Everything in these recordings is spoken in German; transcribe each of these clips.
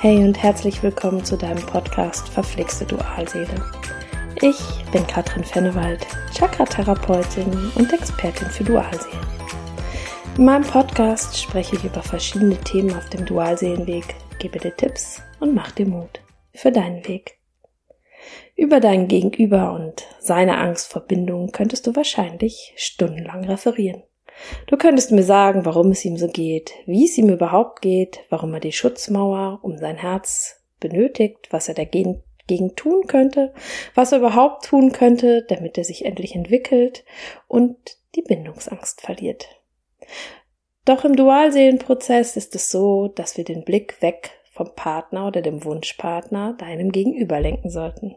Hey und herzlich willkommen zu deinem Podcast Verflixte Dualseele. Ich bin Katrin Fennewald, Chakra-Therapeutin und Expertin für Dualseelen. In meinem Podcast spreche ich über verschiedene Themen auf dem Dualseelenweg, gebe dir Tipps und mach dir Mut für deinen Weg. Über dein Gegenüber und seine Angst vor Bindung könntest du wahrscheinlich stundenlang referieren. Du könntest mir sagen, warum es ihm so geht, wie es ihm überhaupt geht, warum er die Schutzmauer um sein Herz benötigt, was er dagegen tun könnte, was er überhaupt tun könnte, damit er sich endlich entwickelt und die Bindungsangst verliert. Doch im Dualseelenprozess ist es so, dass wir den Blick weg vom Partner oder dem Wunschpartner deinem Gegenüber lenken sollten.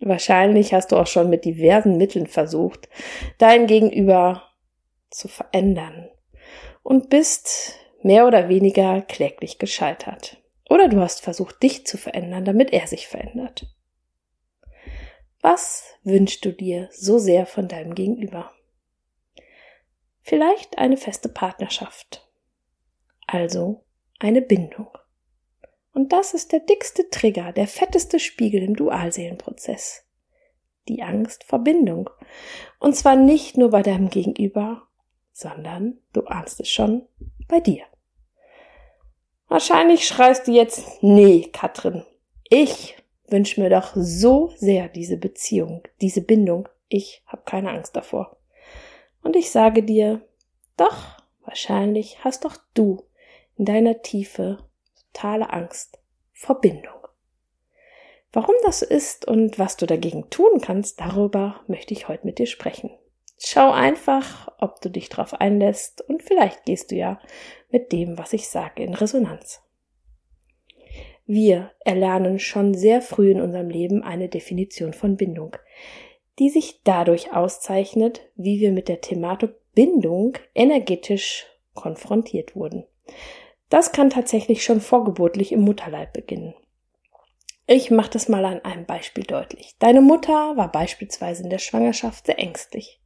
Wahrscheinlich hast du auch schon mit diversen Mitteln versucht, dein Gegenüber zu verändern und bist mehr oder weniger kläglich gescheitert. Oder du hast versucht, dich zu verändern, damit er sich verändert. Was wünschst du dir so sehr von deinem Gegenüber? Vielleicht eine feste Partnerschaft. Also eine Bindung. Und das ist der dickste Trigger, der fetteste Spiegel im Dualseelenprozess. Die Angst vor Bindung. Und zwar nicht nur bei deinem Gegenüber, sondern du ahnst es schon bei dir. Wahrscheinlich schreist du jetzt, nee, Katrin, ich wünsche mir doch so sehr diese Beziehung, diese Bindung. Ich habe keine Angst davor. Und ich sage dir, doch, wahrscheinlich hast doch du in deiner Tiefe totale Angst vor Bindung. Warum das ist und was du dagegen tun kannst, darüber möchte ich heute mit dir sprechen. Schau einfach, ob du dich drauf einlässt und vielleicht gehst du ja mit dem, was ich sage, in Resonanz. Wir erlernen schon sehr früh in unserem Leben eine Definition von Bindung, die sich dadurch auszeichnet, wie wir mit der Thematik Bindung energetisch konfrontiert wurden. Das kann tatsächlich schon vorgeburtlich im Mutterleib beginnen. Ich mache das mal an einem Beispiel deutlich. Deine Mutter war beispielsweise in der Schwangerschaft sehr ängstlich.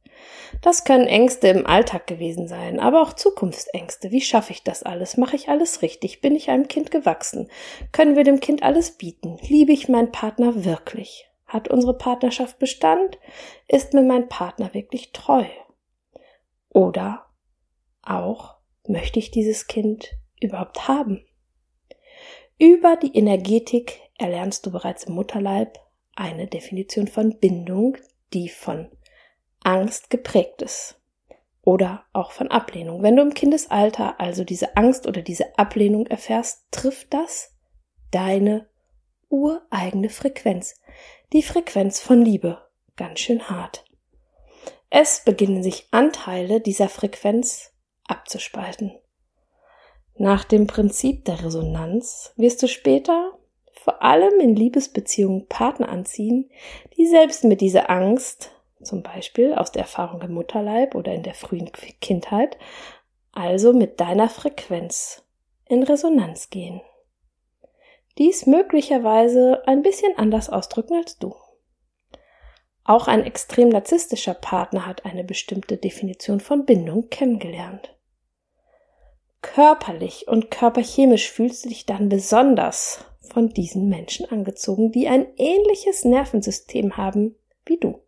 Das können Ängste im Alltag gewesen sein, aber auch Zukunftsängste. Wie schaffe ich das alles? Mache ich alles richtig? Bin ich einem Kind gewachsen? Können wir dem Kind alles bieten? Liebe ich meinen Partner wirklich? Hat unsere Partnerschaft Bestand? Ist mir mein Partner wirklich treu? Oder auch, möchte ich dieses Kind überhaupt haben? Über die Energetik erlernst du bereits im Mutterleib eine Definition von Bindung, die von Angst geprägt ist. Oder auch von Ablehnung. Wenn du im Kindesalter also diese Angst oder diese Ablehnung erfährst, trifft das deine ureigene Frequenz. Die Frequenz von Liebe. Ganz schön hart. Es beginnen sich Anteile dieser Frequenz abzuspalten. Nach dem Prinzip der Resonanz wirst du später vor allem in Liebesbeziehungen Partner anziehen, die selbst mit dieser Angst zum Beispiel aus der Erfahrung im Mutterleib oder in der frühen Kindheit, also mit deiner Frequenz in Resonanz gehen. Dies möglicherweise ein bisschen anders ausdrücken als du. Auch ein extrem narzisstischer Partner hat eine bestimmte Definition von Bindung kennengelernt. Körperlich und körperchemisch fühlst du dich dann besonders von diesen Menschen angezogen, die ein ähnliches Nervensystem haben wie du.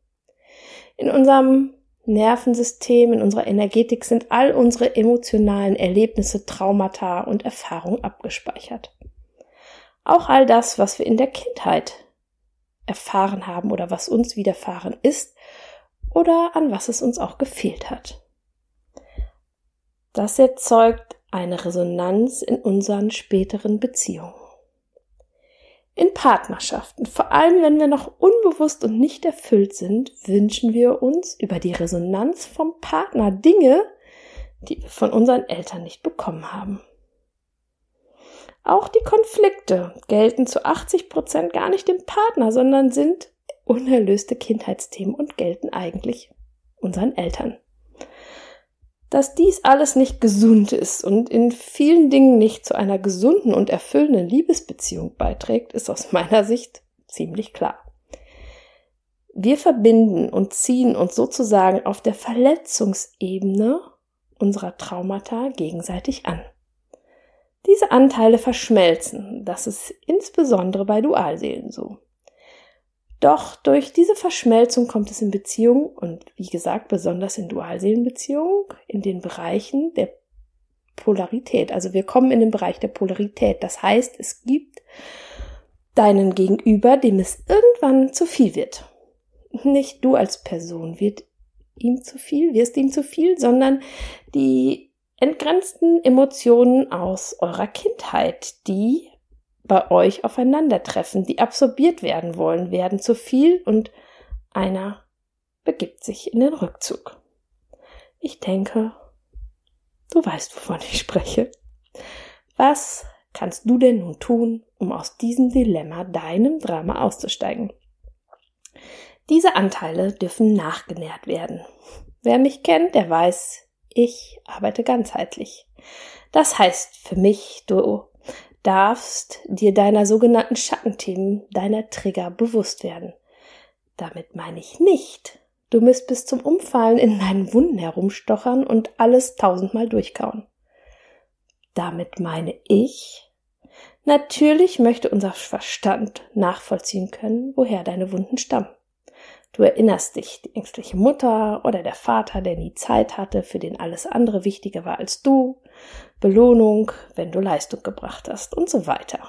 In unserem Nervensystem, in unserer Energetik sind all unsere emotionalen Erlebnisse, Traumata und Erfahrungen abgespeichert. Auch all das, was wir in der Kindheit erfahren haben oder was uns widerfahren ist oder an was es uns auch gefehlt hat. Das erzeugt eine Resonanz in unseren späteren Beziehungen in Partnerschaften, vor allem wenn wir noch unbewusst und nicht erfüllt sind, wünschen wir uns über die Resonanz vom Partner Dinge, die wir von unseren Eltern nicht bekommen haben. Auch die Konflikte gelten zu 80 Prozent gar nicht dem Partner, sondern sind unerlöste Kindheitsthemen und gelten eigentlich unseren Eltern. Dass dies alles nicht gesund ist und in vielen Dingen nicht zu einer gesunden und erfüllenden Liebesbeziehung beiträgt, ist aus meiner Sicht ziemlich klar. Wir verbinden und ziehen uns sozusagen auf der Verletzungsebene unserer Traumata gegenseitig an. Diese Anteile verschmelzen. Das ist insbesondere bei Dualseelen so. Doch durch diese Verschmelzung kommt es in Beziehungen und wie gesagt besonders in Dualseelenbeziehungen in den Bereichen der Polarität. Also wir kommen in den Bereich der Polarität. Das heißt, es gibt deinen Gegenüber, dem es irgendwann zu viel wird. Nicht du als Person wird ihm zu viel, wirst ihm zu viel, sondern die entgrenzten Emotionen aus eurer Kindheit, die bei euch aufeinandertreffen, die absorbiert werden wollen, werden zu viel und einer begibt sich in den Rückzug. Ich denke, du weißt, wovon ich spreche. Was kannst du denn nun tun, um aus diesem Dilemma, deinem Drama auszusteigen? Diese Anteile dürfen nachgenährt werden. Wer mich kennt, der weiß, ich arbeite ganzheitlich. Das heißt für mich, du darfst dir deiner sogenannten Schattenthemen, deiner Trigger bewusst werden. Damit meine ich nicht, du müsst bis zum Umfallen in deinen Wunden herumstochern und alles tausendmal durchkauen. Damit meine ich, natürlich möchte unser Verstand nachvollziehen können, woher deine Wunden stammen. Du erinnerst dich, die ängstliche Mutter oder der Vater, der nie Zeit hatte, für den alles andere wichtiger war als du, Belohnung, wenn du Leistung gebracht hast und so weiter.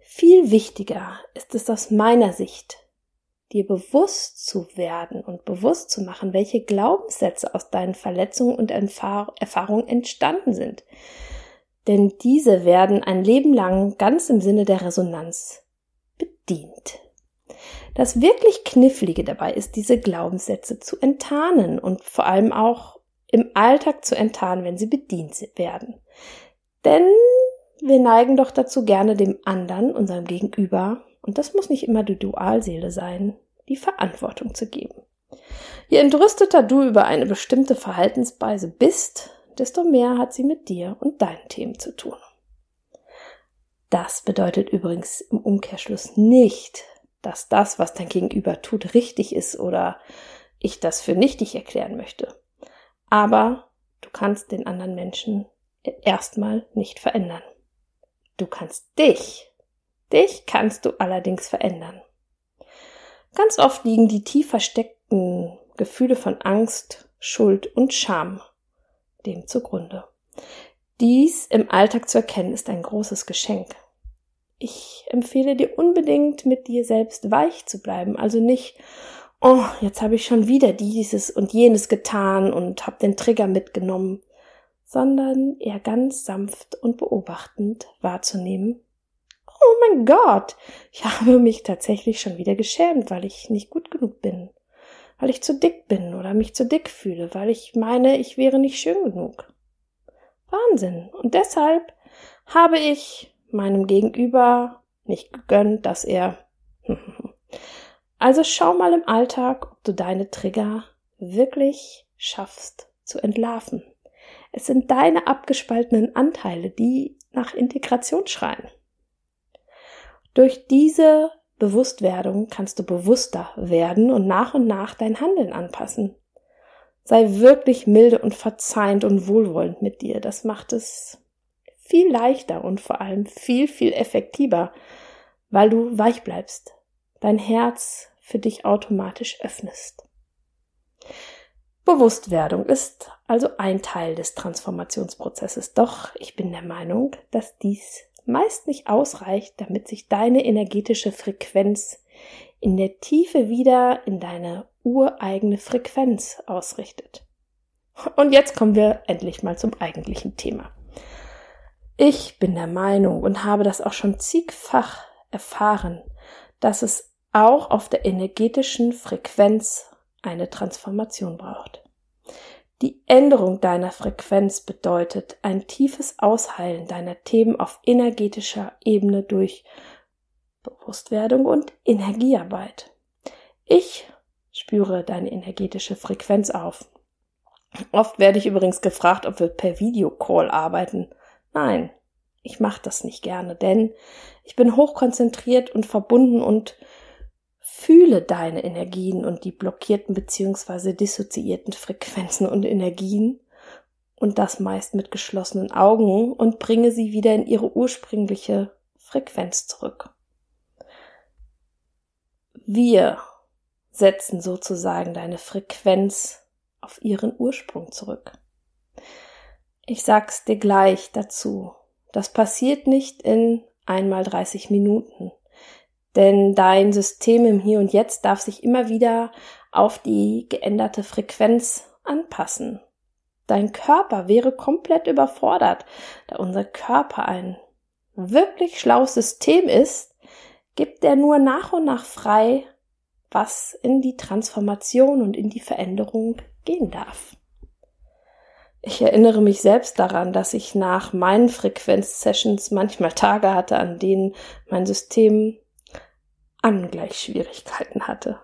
Viel wichtiger ist es aus meiner Sicht, dir bewusst zu werden und bewusst zu machen, welche Glaubenssätze aus deinen Verletzungen und Erfahrungen entstanden sind. Denn diese werden ein Leben lang ganz im Sinne der Resonanz bedient. Das wirklich Knifflige dabei ist, diese Glaubenssätze zu enttarnen und vor allem auch im Alltag zu enttarnen, wenn sie bedient werden. Denn wir neigen doch dazu, gerne dem anderen, unserem Gegenüber, und das muss nicht immer die Dualseele sein, die Verantwortung zu geben. Je entrüsteter du über eine bestimmte Verhaltensweise bist, desto mehr hat sie mit dir und deinen Themen zu tun. Das bedeutet übrigens im Umkehrschluss nicht, dass das, was dein Gegenüber tut, richtig ist oder ich das für nichtig erklären möchte. Aber du kannst den anderen Menschen erstmal nicht verändern. Du kannst dich, dich kannst du allerdings verändern. Ganz oft liegen die tief versteckten Gefühle von Angst, Schuld und Scham dem zugrunde. Dies im Alltag zu erkennen ist ein großes Geschenk ich empfehle dir unbedingt, mit dir selbst weich zu bleiben. Also nicht, oh, jetzt habe ich schon wieder dieses und jenes getan und habe den Trigger mitgenommen, sondern eher ganz sanft und beobachtend wahrzunehmen. Oh mein Gott, ich habe mich tatsächlich schon wieder geschämt, weil ich nicht gut genug bin, weil ich zu dick bin oder mich zu dick fühle, weil ich meine, ich wäre nicht schön genug. Wahnsinn. Und deshalb habe ich meinem Gegenüber nicht gegönnt, dass er. also schau mal im Alltag, ob du deine Trigger wirklich schaffst zu entlarven. Es sind deine abgespaltenen Anteile, die nach Integration schreien. Durch diese Bewusstwerdung kannst du bewusster werden und nach und nach dein Handeln anpassen. Sei wirklich milde und verzeihend und wohlwollend mit dir. Das macht es viel leichter und vor allem viel, viel effektiver, weil du weich bleibst, dein Herz für dich automatisch öffnest. Bewusstwerdung ist also ein Teil des Transformationsprozesses, doch ich bin der Meinung, dass dies meist nicht ausreicht, damit sich deine energetische Frequenz in der Tiefe wieder in deine ureigene Frequenz ausrichtet. Und jetzt kommen wir endlich mal zum eigentlichen Thema. Ich bin der Meinung und habe das auch schon zigfach erfahren, dass es auch auf der energetischen Frequenz eine Transformation braucht. Die Änderung deiner Frequenz bedeutet ein tiefes Ausheilen deiner Themen auf energetischer Ebene durch Bewusstwerdung und Energiearbeit. Ich spüre deine energetische Frequenz auf. Oft werde ich übrigens gefragt, ob wir per Videocall arbeiten. Nein, ich mache das nicht gerne, denn ich bin hochkonzentriert und verbunden und fühle deine Energien und die blockierten bzw. dissoziierten Frequenzen und Energien und das meist mit geschlossenen Augen und bringe sie wieder in ihre ursprüngliche Frequenz zurück. Wir setzen sozusagen deine Frequenz auf ihren Ursprung zurück. Ich sag's dir gleich dazu. Das passiert nicht in einmal 30 Minuten. Denn dein System im Hier und Jetzt darf sich immer wieder auf die geänderte Frequenz anpassen. Dein Körper wäre komplett überfordert, da unser Körper ein wirklich schlaues System ist, gibt er nur nach und nach frei, was in die Transformation und in die Veränderung gehen darf. Ich erinnere mich selbst daran, dass ich nach meinen Frequenzsessions manchmal Tage hatte, an denen mein System Angleichschwierigkeiten hatte.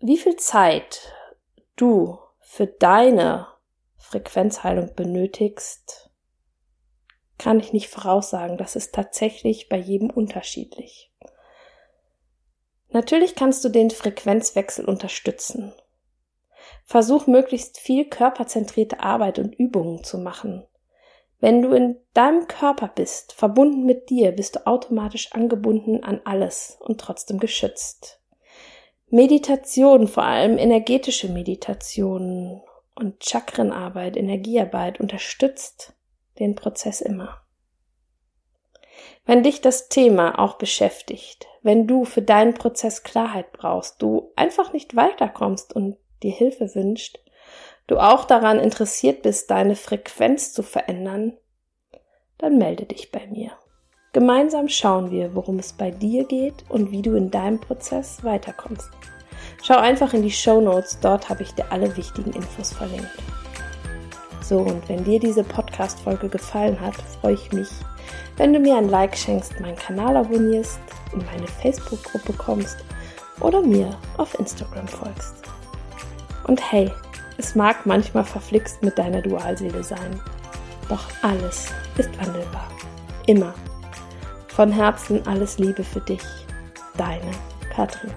Wie viel Zeit du für deine Frequenzheilung benötigst, kann ich nicht voraussagen. Das ist tatsächlich bei jedem unterschiedlich. Natürlich kannst du den Frequenzwechsel unterstützen. Versuch möglichst viel körperzentrierte Arbeit und Übungen zu machen. Wenn du in deinem Körper bist, verbunden mit dir, bist du automatisch angebunden an alles und trotzdem geschützt. Meditation, vor allem energetische Meditationen und Chakrenarbeit, Energiearbeit unterstützt den Prozess immer. Wenn dich das Thema auch beschäftigt, wenn du für deinen Prozess Klarheit brauchst, du einfach nicht weiterkommst und dir Hilfe wünscht, du auch daran interessiert bist, deine Frequenz zu verändern, dann melde dich bei mir. Gemeinsam schauen wir, worum es bei dir geht und wie du in deinem Prozess weiterkommst. Schau einfach in die Show Notes, dort habe ich dir alle wichtigen Infos verlinkt. So, und wenn dir diese Podcast-Folge gefallen hat, freue ich mich, wenn du mir ein Like schenkst, meinen Kanal abonnierst, in meine Facebook-Gruppe kommst oder mir auf Instagram folgst. Und hey, es mag manchmal verflixt mit deiner Dualseele sein, doch alles ist wandelbar. Immer. Von Herzen alles Liebe für dich. Deine Katrin.